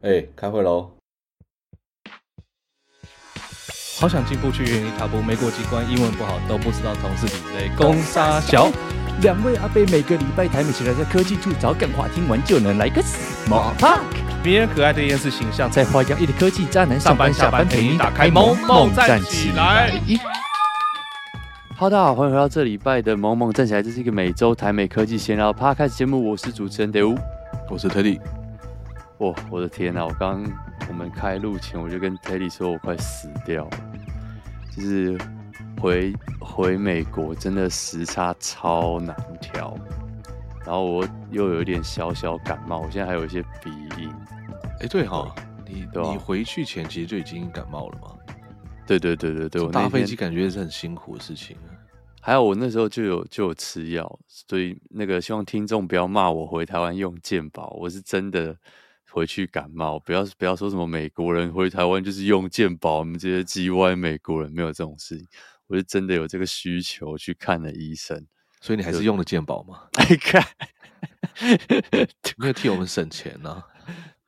哎、欸，开会喽！好想进步去原地踏步，没过机关，英文不好，都不知道同事比类。攻杀小两位阿贝每个礼拜台美起来在科技处找干话，听完就能来个 small talk。迷人可爱的厌世形象，在花样一的科技渣男上班下班陪你打开萌萌站起来。哈喽，大家好，欢迎回到这礼拜的萌萌站起来，这是一个每周台美科技闲聊 podcast 节目，我是主持人德乌，我是特地。哇，我的天呐！我刚我们开录前，我就跟 Teddy 说，我快死掉了。就是回回美国，真的时差超难调。然后我又有一点小小感冒，我现在还有一些鼻音。哎，对哈，你你回去前其实就已经感冒了吗？对对对对对，我搭飞机感觉是很辛苦的事情。还有我那时候就有就有吃药，所以那个希望听众不要骂我回台湾用健保，我是真的。回去感冒，不要不要说什么美国人回台湾就是用健保，我们这些叽歪美国人没有这种事情。我是真的有这个需求去看了医生，所以你还是用了健保吗？哎 看，没有替我们省钱呢、啊。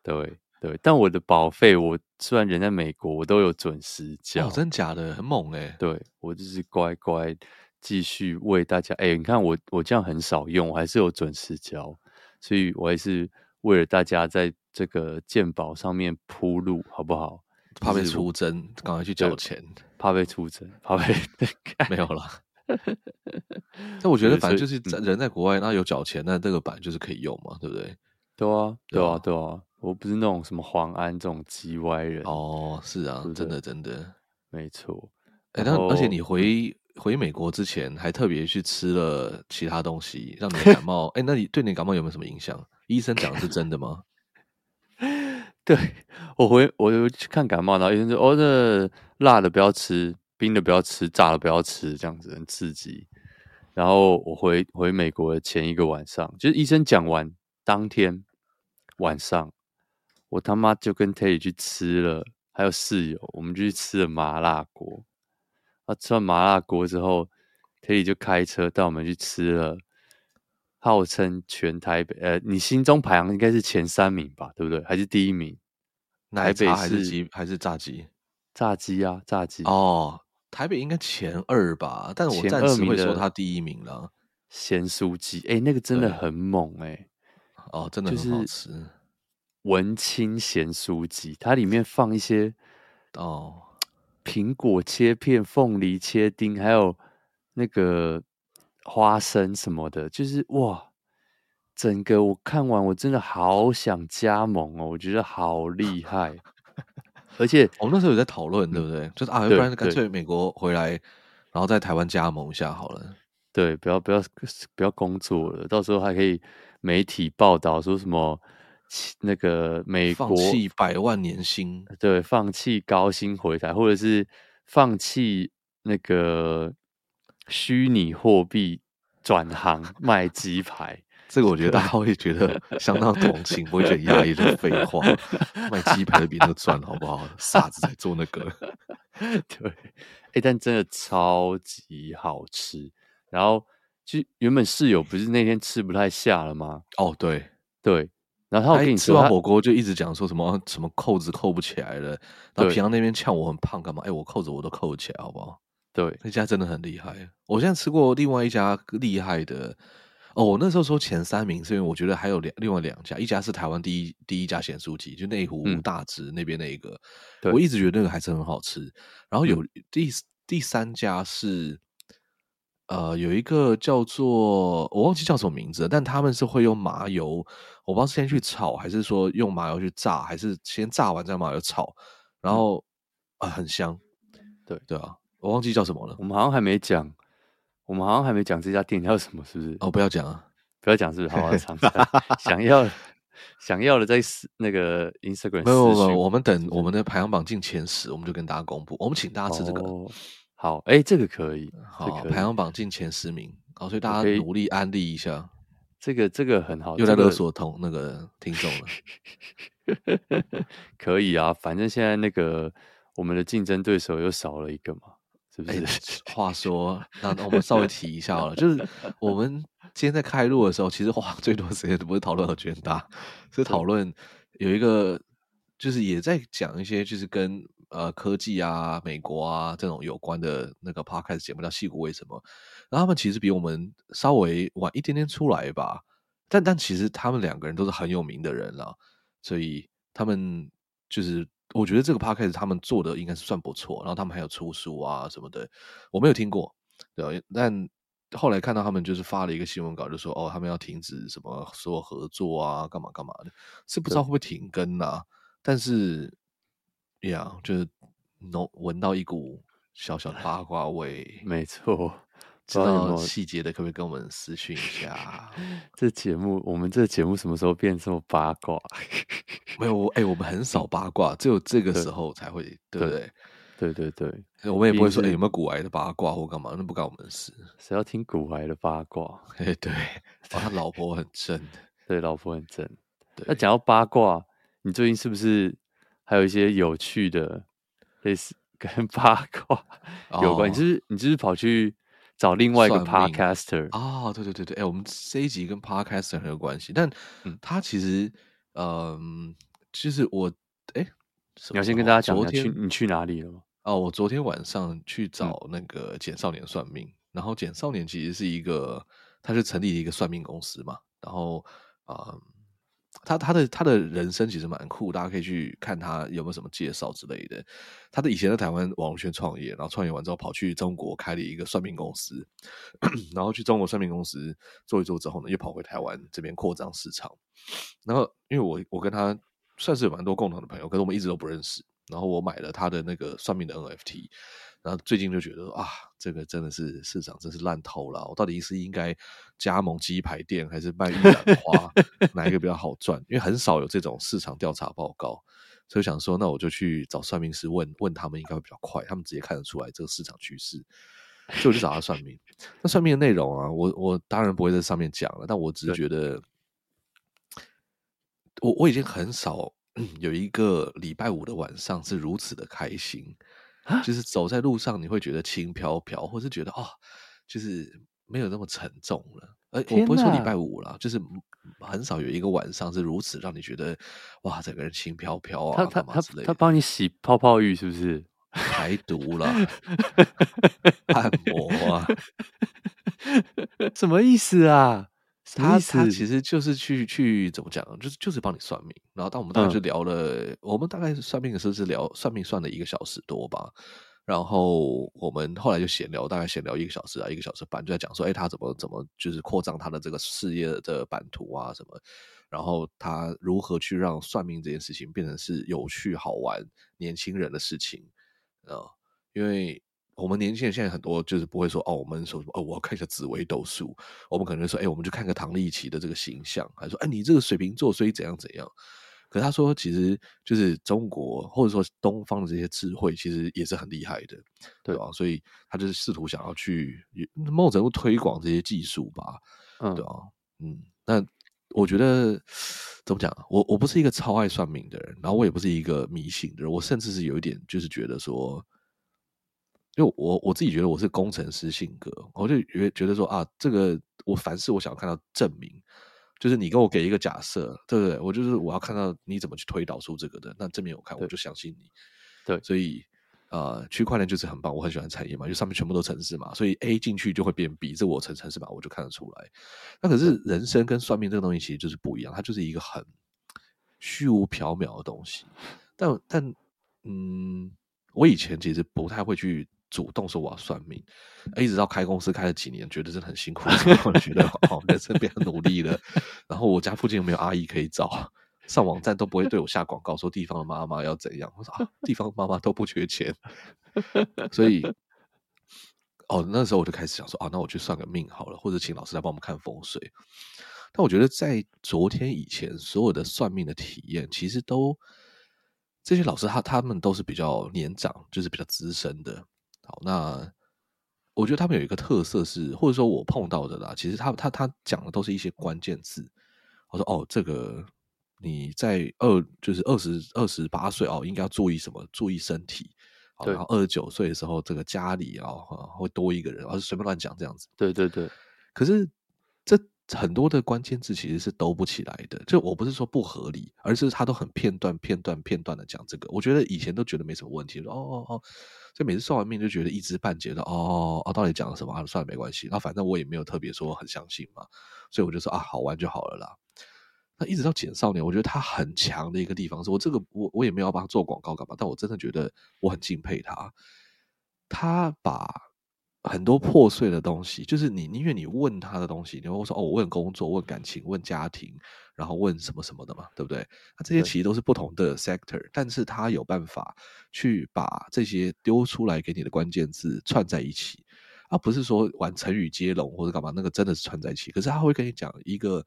对对，但我的保费，我虽然人在美国，我都有准时交。哦，真假的，很猛哎、欸。对，我就是乖乖继续为大家。哎，你看我我这样很少用，我还是有准时交，所以我还是为了大家在。这个鉴宝上面铺路好不好？怕被出征，赶快去缴钱。怕被出征，怕被 没有了。但我觉得，反正就是人在国外，那有缴钱，那这个版就是可以用嘛，对不对？对啊，对啊，对啊。我不是那种什么黄安这种叽歪人哦，是啊，真的真的没错。哎，但而且你回回美国之前，还特别去吃了其他东西，让你感冒。哎，那你对你感冒有没有什么影响？医生讲的是真的吗？对，我回我就去看感冒，然后医生说：“哦，这辣的不要吃，冰的不要吃，炸的不要吃，这样子很刺激。”然后我回回美国的前一个晚上，就是医生讲完当天晚上，我他妈就跟 Terry 去吃了，还有室友，我们就去吃了麻辣锅。啊，吃完麻辣锅之后，Terry 就开车带我们去吃了。号称全台北，呃，你心中排行应该是前三名吧，对不对？还是第一名？台北还是鸡还是炸鸡？炸鸡啊，炸鸡哦。台北应该前二吧，但是我暂时会说他第一名了。咸酥鸡，哎，那个真的很猛哎、欸！哦，真的很好吃。文青咸酥鸡，它里面放一些 哦，苹果切片、凤梨切丁，还有那个。花生什么的，就是哇，整个我看完，我真的好想加盟哦，我觉得好厉害。而且我们那时候有在讨论，对不对？就是啊，要不然干脆美国回来，然后在台湾加盟一下好了。对，不要不要不要工作了，到时候还可以媒体报道说什么那个美国放弃百万年薪，对，放弃高薪回台，或者是放弃那个。虚拟货币转行卖鸡排，这个我觉得大家会觉得相当同情，不会觉得压抑的废话。卖鸡排的比那个赚好不好？傻子才做那个。对，哎、欸，但真的超级好吃。然后就原本室友不是那天吃不太下了吗？哦，对对。然后他跟你吃完火锅就一直讲说什么什么扣子扣不起来了。然后平常那边呛我很胖干嘛？哎、欸，我扣子我都扣起来，好不好？对，那家真的很厉害。我现在吃过另外一家厉害的哦。我那时候说前三名，是因为我觉得还有两另外两家，一家是台湾第一第一家咸酥鸡，就内湖大直那边那一个，嗯、我一直觉得那个还是很好吃。然后有第、嗯、第三家是呃有一个叫做我忘记叫什么名字了，但他们是会用麻油，我不知道是先去炒还是说用麻油去炸，还是先炸完再麻油炒，然后啊、呃、很香。对对啊。我忘记叫什么了。我们好像还没讲，我们好像还没讲这家店叫什么，是不是？哦，不要讲啊，不要讲，是不是？好好尝试。想要想要的，在那个 Instagram。没有没有，我们等我们的排行榜进前十，我们就跟大家公布。我们请大家吃这个。哦、好，哎、欸，这个可以。好，排行榜进前十名。好，所以大家努力安利一下。这个这个很好，又在勒索同那个听众了。可以啊，反正现在那个我们的竞争对手又少了一个嘛。哎、欸，话说，那我们稍微提一下好了，就是我们今天在开录的时候，其实花 最多时间都不是讨论和拳大，是讨论有一个就是也在讲一些就是跟呃科技啊、美国啊这种有关的那个 podcast 节目，叫《矽谷为什么》。然后他们其实比我们稍微晚一点点出来吧，但但其实他们两个人都是很有名的人了，所以他们就是我觉得这个 podcast 他们做的应该是算不错。然后他们还有出书啊什么的，我没有听过，对，但。后来看到他们就是发了一个新闻稿，就说哦，他们要停止什么所有合作啊，干嘛干嘛的，是不知道会不会停更呐、啊？但是，呀，就是闻闻到一股小小的八卦味。没错，知道细节的可不可以跟我们私讯一下？这节目，我们这节目什么时候变这么八卦？没有，哎、欸，我们很少八卦，只有这个时候才会，对不对？对对对对，我们也不会说，哎、欸，有没有古癌的八卦或干嘛？那不关我们的事。谁要听古癌的八卦？哎、欸，对，他老婆很正，对，老婆很正。对，那讲到八卦，你最近是不是还有一些有趣的，类似跟八卦有关？哦、你是不是你是不是跑去找另外一个 podcaster 啊、哦？对对对对，哎、欸，我们这一集跟 podcaster 很有关系，但他其实，嗯、呃，其实我，哎、欸，你要先跟大家讲一下，去你去哪里了吗？哦，我昨天晚上去找那个简少年算命，嗯、然后简少年其实是一个，他是成立了一个算命公司嘛，然后啊、呃，他他的他的人生其实蛮酷，大家可以去看他有没有什么介绍之类的。他的以前在台湾网络圈创业，然后创业完之后跑去中国开了一个算命公司，然后去中国算命公司做一做之后呢，又跑回台湾这边扩张市场。然后因为我我跟他算是有蛮多共同的朋友，可是我们一直都不认识。然后我买了他的那个算命的 NFT，然后最近就觉得啊，这个真的是市场真是烂透了。我到底是应该加盟鸡排店，还是卖玉兰花，哪一个比较好赚？因为很少有这种市场调查报告，所以想说，那我就去找算命师问问他们，应该会比较快，他们直接看得出来这个市场趋势。所以我就找他算命。那算命的内容啊，我我当然不会在上面讲了，但我只是觉得，我我已经很少。嗯，有一个礼拜五的晚上是如此的开心，蛤就是走在路上你会觉得轻飘飘，或是觉得哦，就是没有那么沉重了。呃，我不会说礼拜五了，就是很少有一个晚上是如此让你觉得哇，整个人轻飘飘啊，他他他帮你洗泡泡浴是不是？排毒了，按摩啊，什么意思啊？他他其实就是去去怎么讲，就是就是帮你算命。然后当我们大概就聊了，嗯、我们大概算命的时候是聊算命算了一个小时多吧。然后我们后来就闲聊，大概闲聊一个小时啊，一个小时半，就在讲说，哎，他怎么怎么就是扩张他的这个事业的版图啊什么。然后他如何去让算命这件事情变成是有趣好玩年轻人的事情啊、嗯？因为。我们年轻人现在很多就是不会说哦，我们说哦，我要看一下紫微斗数。我们可能说，哎，我们就看个唐立奇的这个形象，还说，哎，你这个水瓶座，所以怎样怎样。可是他说，其实就是中国或者说东方的这些智慧，其实也是很厉害的，对吧？所以他就是试图想要去某种程度推广这些技术吧，嗯，对吧？嗯，那我觉得怎么讲啊？我我不是一个超爱算命的人，然后我也不是一个迷信的人，我甚至是有一点就是觉得说。因为我我自己觉得我是工程师性格，我就觉觉得说啊，这个我凡事我想要看到证明，就是你跟我给一个假设，对不对？我就是我要看到你怎么去推导出这个的，那证明我看我就相信你。对，所以啊，区块链就是很棒，我很喜欢产业嘛，就上面全部都城市嘛，所以 A 进去就会变 B，这我城城市嘛，我就看得出来。那可是人生跟算命这个东西其实就是不一样，它就是一个很虚无缥缈的东西。但但嗯，我以前其实不太会去。主动说我要算命，一直到开公司开了几年，觉得真的很辛苦，我觉得 哦，人生变很努力了。然后我家附近又没有阿姨可以找，上网站都不会对我下广告，说地方的妈妈要怎样。我说啊，地方妈妈都不缺钱，所以哦，那时候我就开始想说啊，那我去算个命好了，或者请老师来帮我们看风水。但我觉得在昨天以前，所有的算命的体验，其实都这些老师他他们都是比较年长，就是比较资深的。好，那我觉得他们有一个特色是，或者说我碰到的啦，其实他他他讲的都是一些关键字。我说哦，这个你在二就是二十二十八岁哦，应该要注意什么？注意身体。好，对然后二十九岁的时候，这个家里啊会多一个人，而是随便乱讲这样子。对对对。可是这很多的关键字其实是兜不起来的。就我不是说不合理，而是他都很片段、片段、片段的讲这个。我觉得以前都觉得没什么问题，说哦哦哦，所以每次算完命就觉得一知半解的。哦哦哦，到底讲了什么？啊，算了，没关系。那反正我也没有特别说很相信嘛，所以我就说啊，好玩就好了啦。那一直到简少年，我觉得他很强的一个地方是我这个我我也没有帮他做广告干嘛，但我真的觉得我很敬佩他。他把很多破碎的东西，就是你宁愿你问他的东西，你会说哦，我问工作、问感情、问家庭，然后问什么什么的嘛，对不对？那这些其实都是不同的 sector，但是他有办法去把这些丢出来给你的关键字串在一起，而不是说玩成语接龙或者干嘛，那个真的是串在一起。可是他会跟你讲一个。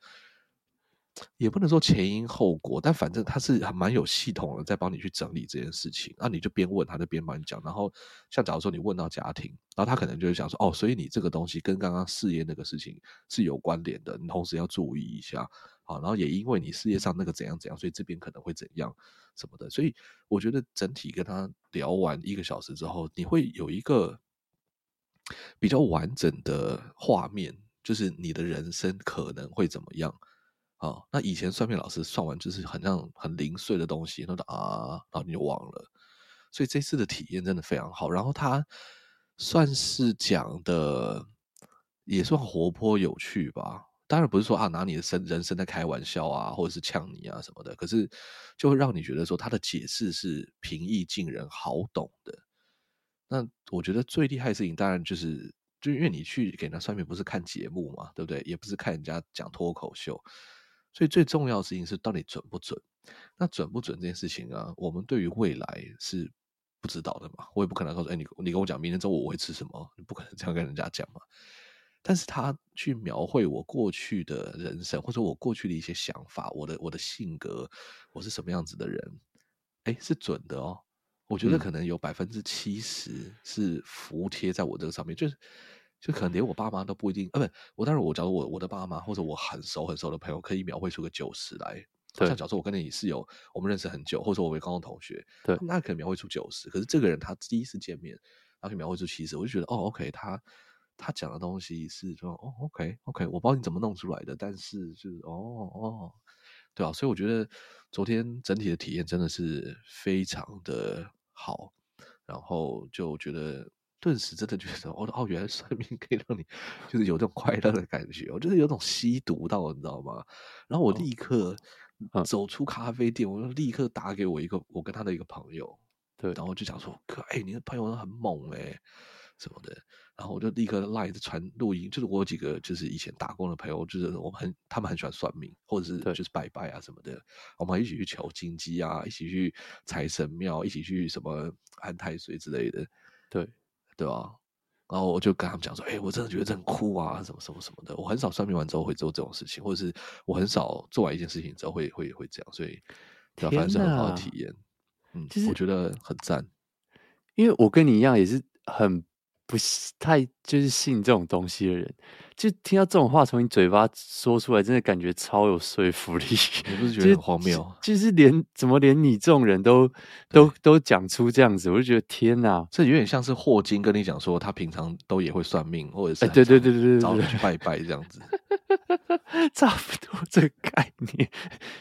也不能说前因后果，但反正他是还蛮有系统的，在帮你去整理这件事情。那你就边问他，就边帮你讲。然后像假如说你问到家庭，然后他可能就会想说：“哦，所以你这个东西跟刚刚事业那个事情是有关联的，你同时要注意一下。”好，然后也因为你事业上那个怎样怎样，所以这边可能会怎样什么的。所以我觉得整体跟他聊完一个小时之后，你会有一个比较完整的画面，就是你的人生可能会怎么样。哦，那以前算命老师算完就是很像很零碎的东西，那啊，然后你就忘了。所以这次的体验真的非常好。然后他算是讲的也算活泼有趣吧。当然不是说啊拿你的生人生在开玩笑啊，或者是呛你啊什么的。可是就会让你觉得说他的解释是平易近人、好懂的。那我觉得最厉害的事情，当然就是就因为你去给人家算命，不是看节目嘛，对不对？也不是看人家讲脱口秀。所以最重要的事情是到底准不准？那准不准这件事情啊，我们对于未来是不知道的嘛。我也不可能告诉哎，你你跟我讲明天中午我会吃什么，你不可能这样跟人家讲嘛。但是他去描绘我过去的人生，或者我过去的一些想法，我的我的性格，我是什么样子的人，哎，是准的哦。我觉得可能有百分之七十是服贴在我这个上面，就是。就可能连我爸妈都不一定，啊，不，我当然我假如我我的爸妈或者我很熟很熟的朋友，可以描绘出个九十来。对，像假如说我跟你室友我们认识很久，或者说我为高中同学，对，那可能描绘出九十。可是这个人他第一次见面，他可以描绘出七十，我就觉得哦，OK，他他讲的东西是说哦，OK OK，我不知道你怎么弄出来的，但是就是哦哦，对啊，所以我觉得昨天整体的体验真的是非常的好，然后就觉得。顿时真的觉得，哦哦，原来算命可以让你就是有这种快乐的感觉，我就是有种吸毒到，你知道吗？然后我立刻走出咖啡店，我就立刻打给我一个我跟他的一个朋友，对，然后就讲说，哥，哎，你的朋友很猛哎，什么的，然后我就立刻赖着传录音，就是我有几个就是以前打工的朋友，就是我们很他们很喜欢算命，或者是就是拜拜啊什么的，我们一起去求金鸡啊，一起去财神庙，一起去什么安太岁之类的，对。对吧？然后我就跟他们讲说：“哎、欸，我真的觉得这很酷啊，什么什么什么的。我很少算命完之后会做这种事情，或者是我很少做完一件事情之后会会会这样，所以对，啊反正是很好的体验。嗯，我觉得很赞，因为我跟你一样也是很。不太就是信这种东西的人，就听到这种话从你嘴巴说出来，真的感觉超有说服力。你不是觉得很荒谬？就，就是连怎么连你这种人都都都讲出这样子，我就觉得天哪！这有点像是霍金跟你讲说，他平常都也会算命，或者是对对对对对，找人去拜拜这样子，差不多这个概念。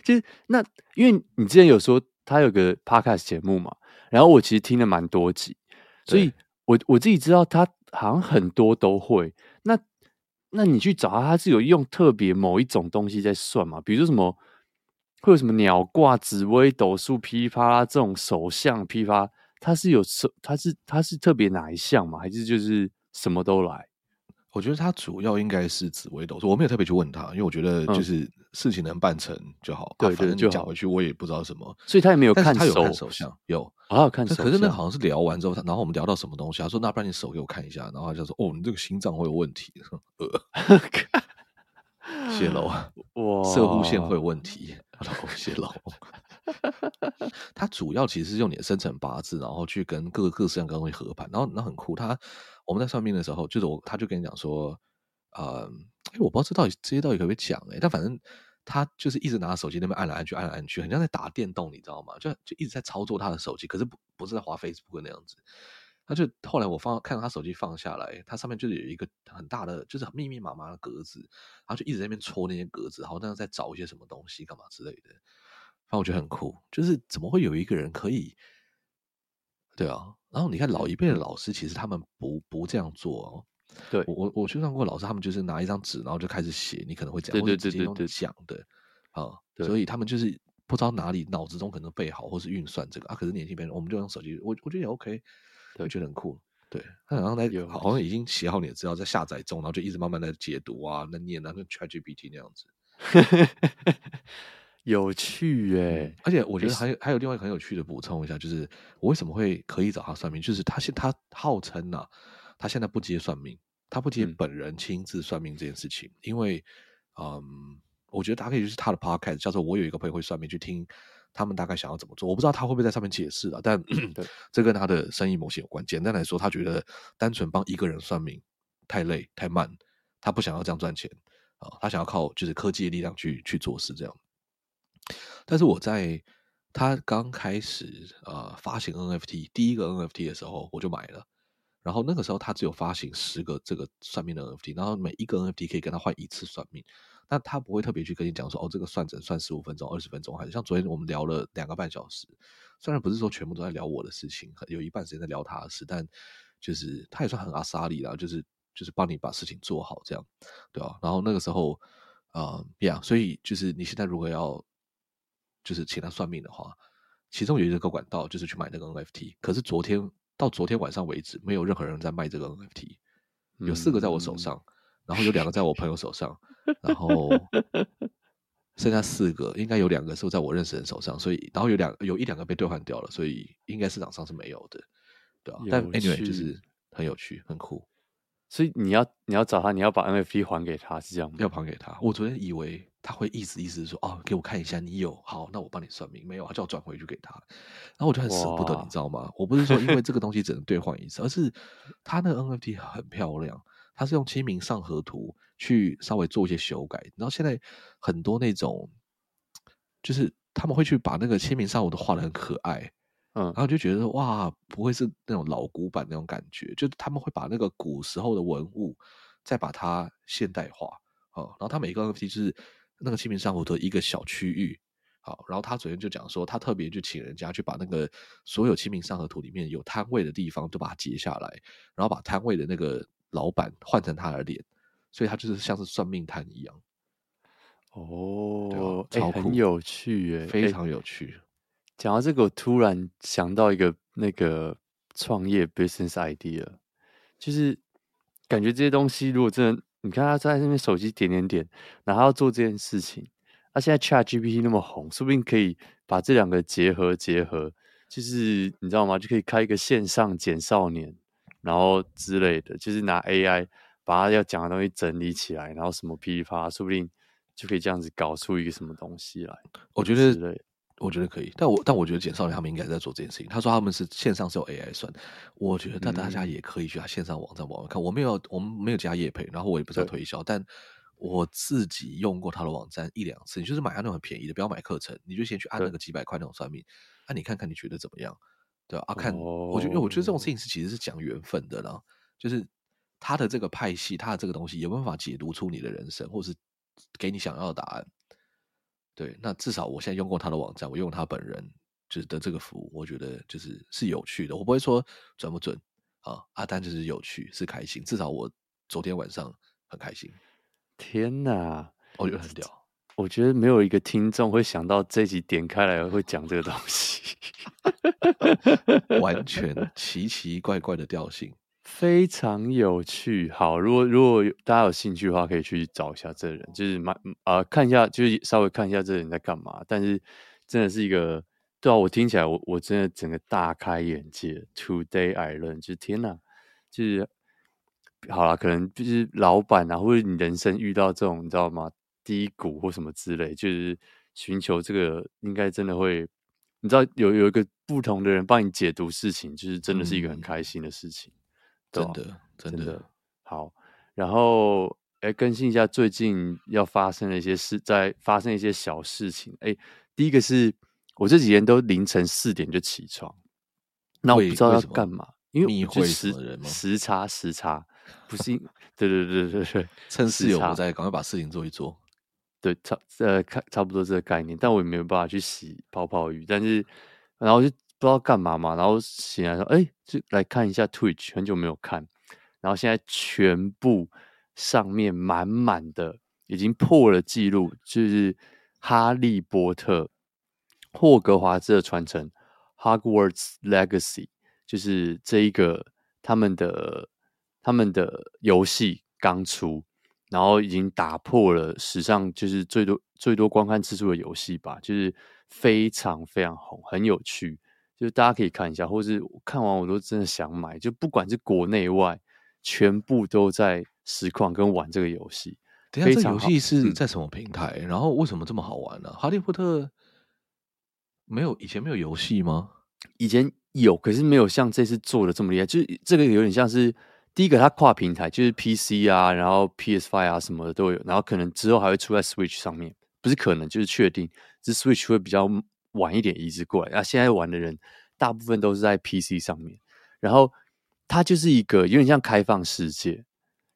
就是那，因为你之前有说他有个 podcast 节目嘛，然后我其实听了蛮多集，所以。我我自己知道，他好像很多都会。那那你去找他，他是有用特别某一种东西在算嘛？比如说什么会有什么鸟挂、紫薇斗数、批发啦这种手相批发，他是有手，他是他是特别哪一项嘛？还是就是什么都来？我觉得他主要应该是紫微斗数，我没有特别去问他，因为我觉得就是事情能办成就好。对、嗯啊，反正就讲回去，我也不知道什么，所以他也没有看手。他有看手相，有啊，有看手相。可是那好像是聊完之后，然后我们聊到什么东西，他说：“那不然你手给我看一下。”然后他就说：“哦，你这个心脏会有问题。” 呃，泄露哇，射护线会有问题，泄露。他主要其实是用你的生辰八字，然后去跟各个各式各样的东西合盘，然后那很酷。他我们在算命的时候，就是我他就跟你讲说，呃，哎，我不知道这到底这些到底可不可以讲哎，但反正他就是一直拿手机那边按来按去，按来按去，很像在打电动，你知道吗？就就一直在操作他的手机，可是不不是在滑 Facebook 那样子。他就后来我放看到他手机放下来，他上面就是有一个很大的，就是很密密麻麻的格子，然后就一直在那边戳那些格子，好像在找一些什么东西干嘛之类的。反正我觉得很酷，就是怎么会有一个人可以，对啊。然后你看老一辈的老师，其实他们不不这样做哦。对，我我我去上过老师，他们就是拿一张纸，然后就开始写，你可能会这样，或者直接用讲的啊。所以他们就是不知道哪里脑子中可能背好，或是运算这个啊。可是年轻人，我们就用手机，我我觉得也 OK。对，觉得很酷。对，他好像在有，好像已经写好你的资料，在下载中，然后就一直慢慢在解读啊，那念啊，跟 ChatGPT 那样子，有趣哎、嗯。而且我觉得还有还有另外一个很有趣的补充一下，就是我为什么会可以找他算命，就是他现他号称呐、啊，他现在不接算命，他不接本人亲自算命这件事情，嗯、因为嗯，我觉得大家可以就是他的 podcast 叫做我有一个朋友会算命去听。他们大概想要怎么做？我不知道他会不会在上面解释啊。但 这跟他的生意模型有关。简单来说，他觉得单纯帮一个人算命太累太慢，他不想要这样赚钱啊。他想要靠就是科技的力量去去做事这样。但是我在他刚开始呃发行 NFT 第一个 NFT 的时候，我就买了。然后那个时候他只有发行十个这个算命的 NFT，然后每一个 NFT 可以跟他换一次算命。那他不会特别去跟你讲说，哦，这个算整算十五分钟、二十分钟，还是像昨天我们聊了两个半小时。虽然不是说全部都在聊我的事情，有一半时间在聊他的事，但就是他也算很阿莎力啦，就是就是帮你把事情做好这样，对啊。然后那个时候，啊呀，所以就是你现在如果要就是请他算命的话，其中有一个管道就是去买那个 NFT。可是昨天到昨天晚上为止，没有任何人在卖这个 NFT，有四个在我手上。嗯嗯然后有两个在我朋友手上，然后 剩下四个，应该有两个是在我认识的人手上，所以然后有两有一两个被兑换掉了，所以应该市场上是没有的，对啊。但 anyway 就是很有趣，很酷。所以你要你要找他，你要把 NFT 还给他，是这样吗？要还给他。我昨天以为他会意思意思说，哦，给我看一下，你有好，那我帮你算命。没有，他叫我转回去给他。然后我就很舍不得，你知道吗？我不是说因为这个 东西只能兑换一次，而是他那个 NFT 很漂亮。他是用清明上河图去稍微做一些修改，然后现在很多那种，就是他们会去把那个清明上河图画的很可爱，嗯，然后就觉得哇，不会是那种老古板那种感觉，就是他们会把那个古时候的文物再把它现代化，啊，然后他每一个 NFT 就是那个清明上河图的一个小区域，好，然后他昨天就讲说，他特别就请人家去把那个所有清明上河图里面有摊位的地方都把它截下来，然后把摊位的那个。老板换成他的脸，所以他就是像是算命摊一样。哦，超酷，欸，很有趣诶，非常有趣。讲到这个，我突然想到一个那个创业 business idea，就是感觉这些东西如果真的，你看他在那边手机点点点，然后要做这件事情，那现在 ChatGPT 那么红，说不定可以把这两个结合结合，就是你知道吗？就可以开一个线上简少年。然后之类的，就是拿 AI 把他要讲的东西整理起来，然后什么噼里啪啦，说不定就可以这样子搞出一个什么东西来。我觉得，我觉得可以。但我但我觉得简少年他们应该在做这件事情。他说他们是线上是有 AI 算，我觉得那大家也可以去他线上网站网看。我没有，我们没有加业配，然后我也不在推销，但我自己用过他的网站一两次。你就是买他那种很便宜的，不要买课程，你就先去按那个几百块那种算命，那你看看你觉得怎么样？对啊，看，我觉得，因为我觉得这种事情是其实是讲缘分的啦，就是他的这个派系，他的这个东西有没有办法解读出你的人生，或是给你想要的答案？对，那至少我现在用过他的网站，我用他本人就是的这个服务，我觉得就是是有趣的。我不会说准不准啊，阿丹就是有趣，是开心。至少我昨天晚上很开心。天哪，我觉得很屌。我觉得没有一个听众会想到这集点开来会讲这个东西，完全 奇奇怪怪的调性，非常有趣。好，如果如果大家有兴趣的话，可以去找一下这个人，就是蛮啊、呃，看一下，就是稍微看一下这个人在干嘛。但是真的是一个，对啊，我听起来我我真的整个大开眼界。Today I learned，就是天哪，就是好啦，可能就是老板啊，或者你人生遇到这种，你知道吗？低谷或什么之类，就是寻求这个，应该真的会，你知道有有一个不同的人帮你解读事情，就是真的是一个很开心的事情，真的真的好。然后，哎、欸，更新一下最近要发生的一些事，在发生一些小事情。哎、欸，第一个是我这几天都凌晨四点就起床，那我不知道要干嘛。因为密会时？时差时差，不是？对对对对对，趁室友不在，赶快把事情做一做。对，差呃，差差不多这个概念，但我也没有办法去洗泡泡浴，但是然后就不知道干嘛嘛，然后醒来说，哎，就来看一下 Twitch，很久没有看，然后现在全部上面满满的，已经破了记录，就是《哈利波特》霍格华兹的传承 （Hogwarts Legacy），就是这一个他们的他们的游戏刚出。然后已经打破了史上就是最多最多观看次数的游戏吧，就是非常非常红，很有趣，就是大家可以看一下，或是看完我都真的想买，就不管是国内外，全部都在实况跟玩这个游戏。等一下，这游戏是在什么平台？嗯、然后为什么这么好玩呢、啊？哈利波特没有以前没有游戏吗？以前有，可是没有像这次做的这么厉害，就是这个有点像是。第一个，它跨平台，就是 PC 啊，然后 PS5 啊什么的都有，然后可能之后还会出在 Switch 上面，不是可能就是确定，这 Switch 会比较晚一点移植过来。啊，现在玩的人大部分都是在 PC 上面，然后它就是一个有点像开放世界，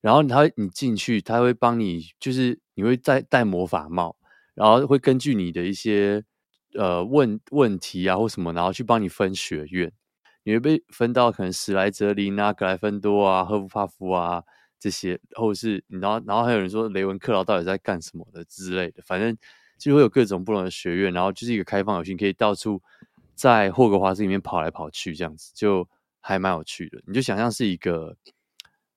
然后它你进去，它会帮你，就是你会戴戴魔法帽，然后会根据你的一些呃问问题啊或什么，然后去帮你分学院。你会被分到可能史莱哲林啊、格莱芬多啊、赫夫帕夫啊这些，或者是然后然后还有人说雷文克劳到底在干什么的之类的，反正就会有各种不同的学院，然后就是一个开放游戏，可以到处在霍格华兹里面跑来跑去，这样子就还蛮有趣的。你就想象是一个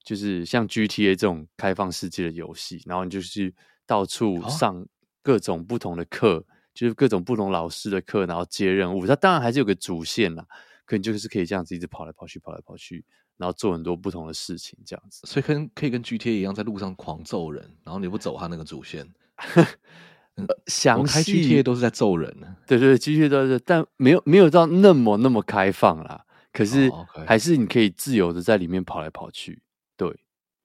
就是像 GTA 这种开放世界的游戏，然后你就是到处上各种不同的课，就是各种不同老师的课，然后接任务。它当然还是有个主线啦。可你就是可以这样子一直跑来跑去，跑来跑去，然后做很多不同的事情，这样子。所以跟可以跟 GTA 一样，在路上狂揍人，然后你不走他那个主线。详细我开 GTA 都是在揍人。对对对，GTA 都是，但没有没有到那么那么开放啦。可是还是你可以自由的在里面跑来跑去。对，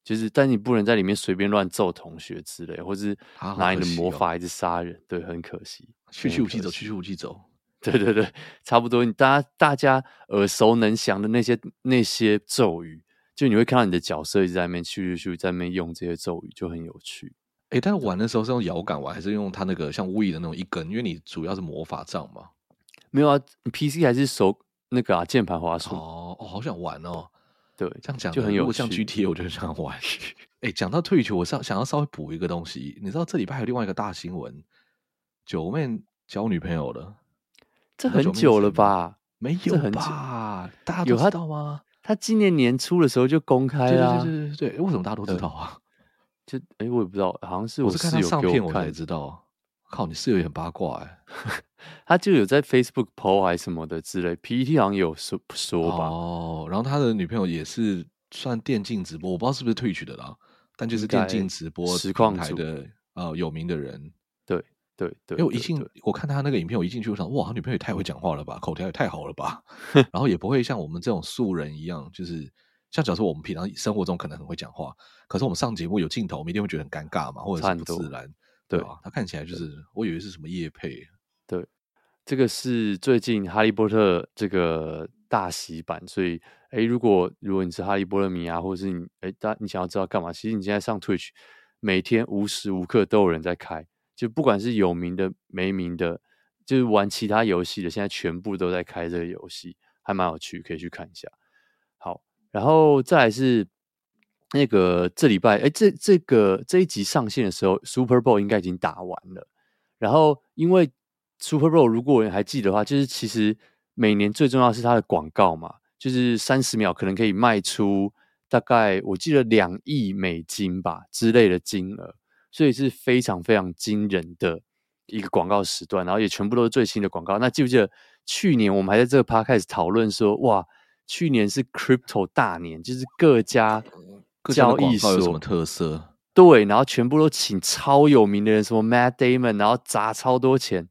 就是，但你不能在里面随便乱揍同学之类，或是拿你的魔法一直杀人。对，很可惜。去去武器走，去去武器走。对对对，差不多。你大家大家耳熟能详的那些那些咒语，就你会看到你的角色一直在那边去去去在那边用这些咒语，就很有趣。哎，但是玩的时候是用摇杆玩，还是用它那个像 Wii 的那种一根？因为你主要是魔法杖嘛。没有啊，PC 还是手那个啊键盘滑鼠。哦哦，好想玩哦。对，这样讲就很有趣。像 GTA，我就想玩。哎，讲到退球，我想想要稍微补一个东西。你知道这礼拜还有另外一个大新闻，九妹交女朋友了。这很久了吧？没有吧？大家有知道吗？他今年年初的时候就公开了。对对对对对，为什么大家都知道啊？就哎，我也不知道，好像是我是看他上片我才知道。靠，你室友也很八卦哎。他就有在 Facebook po 还是什么的之类，PPT 好像有说说吧。哦，然后他的女朋友也是算电竞直播，我不知道是不是 Twitch 的啦，但就是电竞直播实况台的呃有名的人。对对，因为我一进，我看他那个影片，我一进去，我想，哇，他女朋友也太会讲话了吧，口条也太好了吧，然后也不会像我们这种素人一样，就是像假如说我们平常生活中可能很会讲话，可是我们上节目有镜头，我们一定会觉得很尴尬嘛，或者是不自然，对吧？他看起来就是，我以为是什么叶配。对，这个是最近哈利波特这个大洗版，所以，哎，如果如果你是哈利波特迷啊，或者是你，哎，大你想要知道干嘛？其实你现在上 Twitch，每天无时无刻都有人在开。就不管是有名的、没名的，就是玩其他游戏的，现在全部都在开这个游戏，还蛮有趣，可以去看一下。好，然后再来是那个这礼拜，哎，这这个这一集上线的时候，Super Bowl 应该已经打完了。然后因为 Super Bowl 如果你还记得的话，就是其实每年最重要是它的广告嘛，就是三十秒可能可以卖出大概我记得两亿美金吧之类的金额。所以是非常非常惊人的一个广告时段，然后也全部都是最新的广告。那记不记得去年我们还在这个 podcast 讨论说，哇，去年是 crypto 大年，就是各家交易所有什么特色？对，然后全部都请超有名的人，什么 Matt Damon，然后砸超多钱，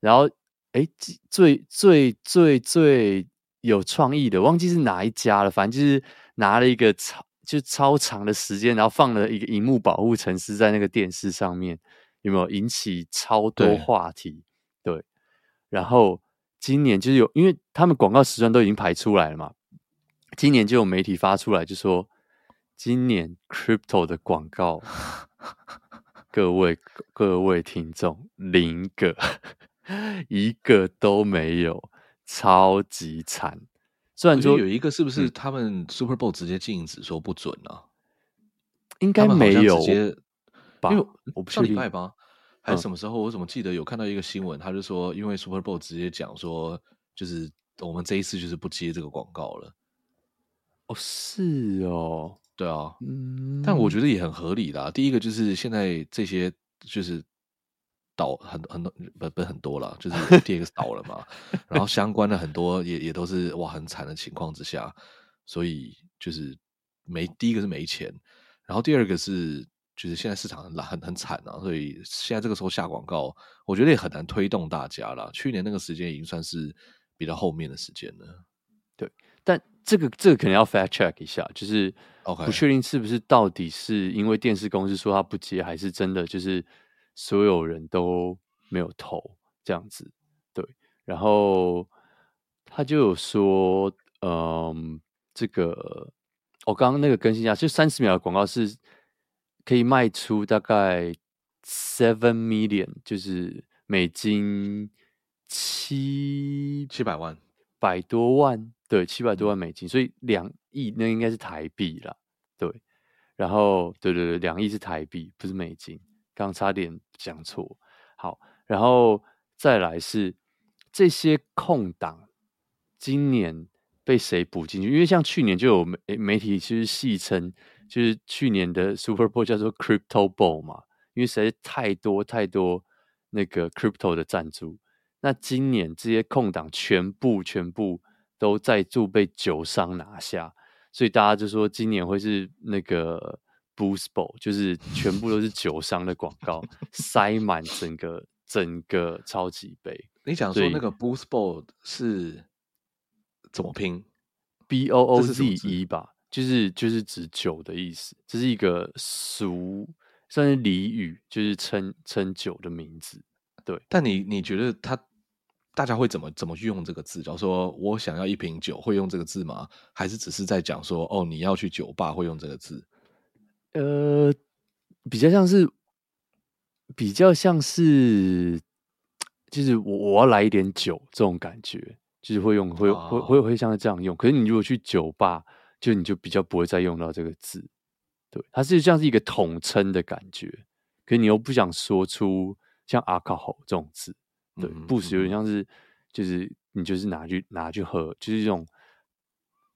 然后哎，最最最最有创意的，忘记是哪一家了，反正就是拿了一个超。就超长的时间，然后放了一个荧幕保护城市在那个电视上面，有没有引起超多话题？对，对。然后今年就是有，因为他们广告时段都已经排出来了嘛，今年就有媒体发出来就说，今年 crypto 的广告，各位各位听众零个 一个都没有，超级惨。虽然说有一个是不是他们 Super Bowl 直接禁止说不准啊？应该没有，直接吧，因为我不上礼拜吧，还是什么时候？我怎么记得有看到一个新闻，他就说，因为 Super Bowl 直接讲说，就是我们这一次就是不接这个广告了。哦，是哦，对啊，嗯，但我觉得也很合理啦。第一个就是现在这些就是。倒很很多不不很多了，就是 FTX 倒了嘛，然后相关的很多也也都是哇很惨的情况之下，所以就是没第一个是没钱，然后第二个是就是现在市场很很很惨啊，所以现在这个时候下广告，我觉得也很难推动大家了。去年那个时间已经算是比较后面的时间了，对，但这个这个可能要 fact check 一下，就是不确定是不是到底是因为电视公司说他不接，还是真的就是。所有人都没有投这样子，对，然后他就有说，嗯，这个我刚刚那个更新一下，就三十秒的广告是可以卖出大概 seven million，就是美金七七百万，百多万，对，七百多万美金，所以两亿那应该是台币啦，对，然后对对对，两亿是台币，不是美金。刚差点讲错，好，然后再来是这些空档，今年被谁补进去？因为像去年就有媒媒体其实戏称，就是去年的 Super Bowl 叫做 Crypto Bowl 嘛，因为实在太多太多那个 Crypto 的赞助。那今年这些空档全部全部都再度被酒商拿下，所以大家就说今年会是那个。Boost Bowl 就是全部都是酒商的广告，塞满整个整个超级杯。你想说那个 Boost Bowl 是怎么拼？B O O Z E 吧，就是就是指酒的意思。这是一个俗算是俚语，就是称称酒的名字。对，但你你觉得他大家会怎么怎么去用这个字？假如说我想要一瓶酒，会用这个字吗？还是只是在讲说哦，你要去酒吧会用这个字？呃，比较像是，比较像是，就是我我要来一点酒这种感觉，就是会用会会会会像这样用。可是你如果去酒吧，就你就比较不会再用到这个字，对，它是像是一个统称的感觉。可是你又不想说出像 alcohol 这种字，对，嗯、不是有点像是，就是你就是拿去拿去喝，就是这种。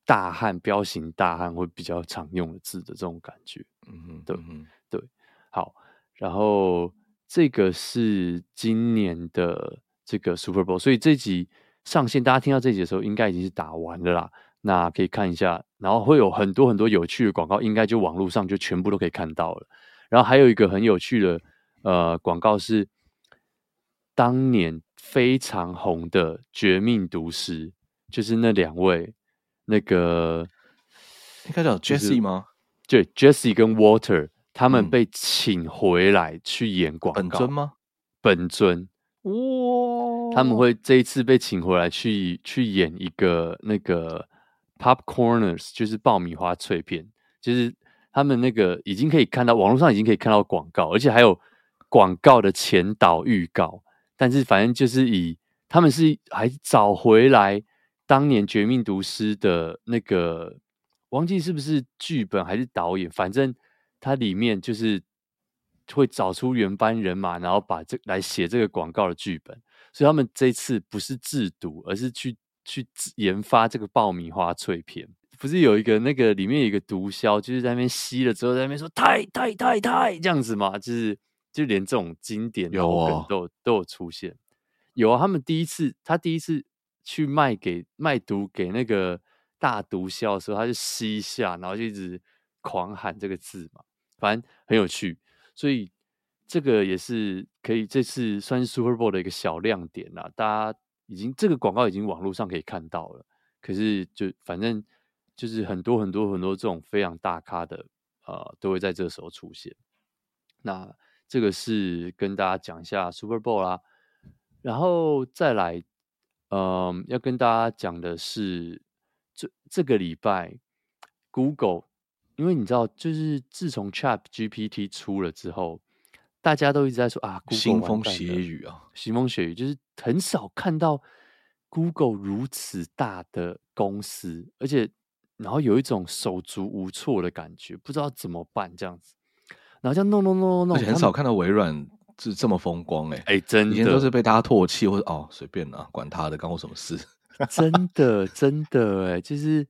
大汉彪形大汉会比较常用的字的这种感觉，嗯哼，对，嗯、对，好，然后这个是今年的这个 Super Bowl，所以这集上线，大家听到这集的时候，应该已经是打完了啦。那可以看一下，然后会有很多很多有趣的广告，应该就网络上就全部都可以看到了。然后还有一个很有趣的呃广告是当年非常红的《绝命毒师》，就是那两位。那个应该叫 Jesse 吗？对，Jesse 跟 Walter 他们被请回来去演广告。本尊吗？本尊哇！他们会这一次被请回来去去演一个那个 Popcorners，就是爆米花脆片。就是他们那个已经可以看到网络上已经可以看到广告，而且还有广告的前导预告。但是反正就是以他们是还找回来。当年《绝命毒师》的那个，忘记是不是剧本还是导演，反正他里面就是会找出原班人马，然后把这来写这个广告的剧本。所以他们这次不是制毒，而是去去研发这个爆米花脆片。不是有一个那个里面有一个毒枭，就是在那边吸了之后，在那边说“太太太太”这样子嘛，就是就连这种经典的梗都有、哦、都有出现。有啊，他们第一次，他第一次。去卖给卖毒给那个大毒枭的时候，他就吸一下，然后就一直狂喊这个字嘛，反正很有趣。所以这个也是可以这次算是 Super Bowl 的一个小亮点啦。大家已经这个广告已经网络上可以看到了，可是就反正就是很多很多很多这种非常大咖的呃都会在这个时候出现。那这个是跟大家讲一下 Super Bowl 啦，然后再来。嗯，要跟大家讲的是，这这个礼拜，Google，因为你知道，就是自从 Chat GPT 出了之后，大家都一直在说啊，Google 腥风血雨啊，腥风血雨，就是很少看到 Google 如此大的公司，而且然后有一种手足无措的感觉，不知道怎么办这样子。然后像弄弄弄弄弄，而且很少看到微软是这么风光哎、欸，哎、欸，真的，以前都是被大家唾弃，或者哦随便啦，管他的，干我什么事？真的真的哎、欸，就是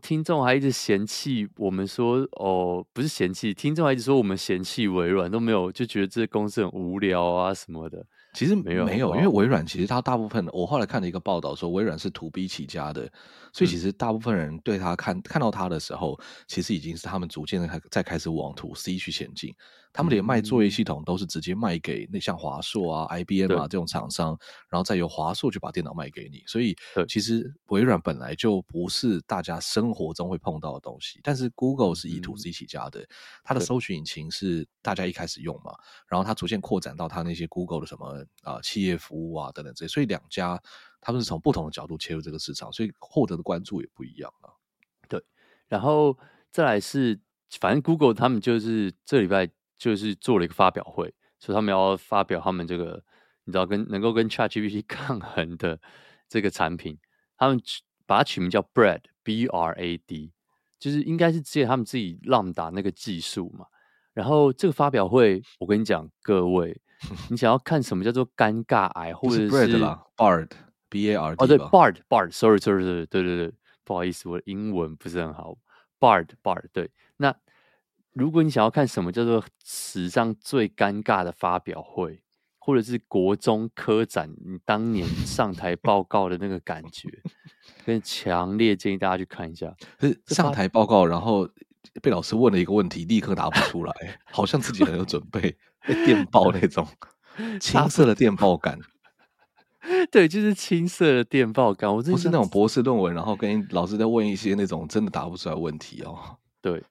听众还一直嫌弃我们说哦，不是嫌弃，听众还一直说我们嫌弃微软都没有，就觉得这个公司很无聊啊什么的。其实没有没有，因为微软其实它大部分，我后来看了一个报道说，微软是 To B 起家的，所以其实大部分人对他看看到他的时候，其实已经是他们逐渐的开在开始往 To C 去前进。他们连卖作业系统都是直接卖给那像华硕啊、IBM 啊这种厂商，然后再由华硕去把电脑卖给你。所以其实微软本来就不是大家生活中会碰到的东西，但是 Google 是以 To C 起家的，它的搜寻引擎是大家一开始用嘛，然后它逐渐扩展到它那些 Google 的什么。啊、呃，企业服务啊，等等这些，所以两家他们是从不同的角度切入这个市场，所以获得的关注也不一样啊。对，然后再来是，反正 Google 他们就是这礼拜就是做了一个发表会，说他们要发表他们这个你知道跟能够跟 ChatGPT 抗衡的这个产品，他们把它取名叫 Brad，B R A D，就是应该是借他们自己 Lambda 那个技术嘛。然后这个发表会，我跟你讲，各位。你想要看什么叫做尴尬癌，或者是 Bard，B A R D 哦，对，Bard，Bard，Sorry，Sorry，对对对，不好意思，我的英文不是很好。Bard，Bard，对。那如果你想要看什么叫做史上最尴尬的发表会，或者是国中科展你当年上台 报告的那个感觉，跟强烈建议大家去看一下。是上台报告，然后被老师问了一个问题，立刻答不出来，好像自己很有准备。被电报那种青涩的电报感，对，就是青涩的电报感。我不是那种博士论文，然后跟老师在问一些那种真的答不出来问题哦。对，就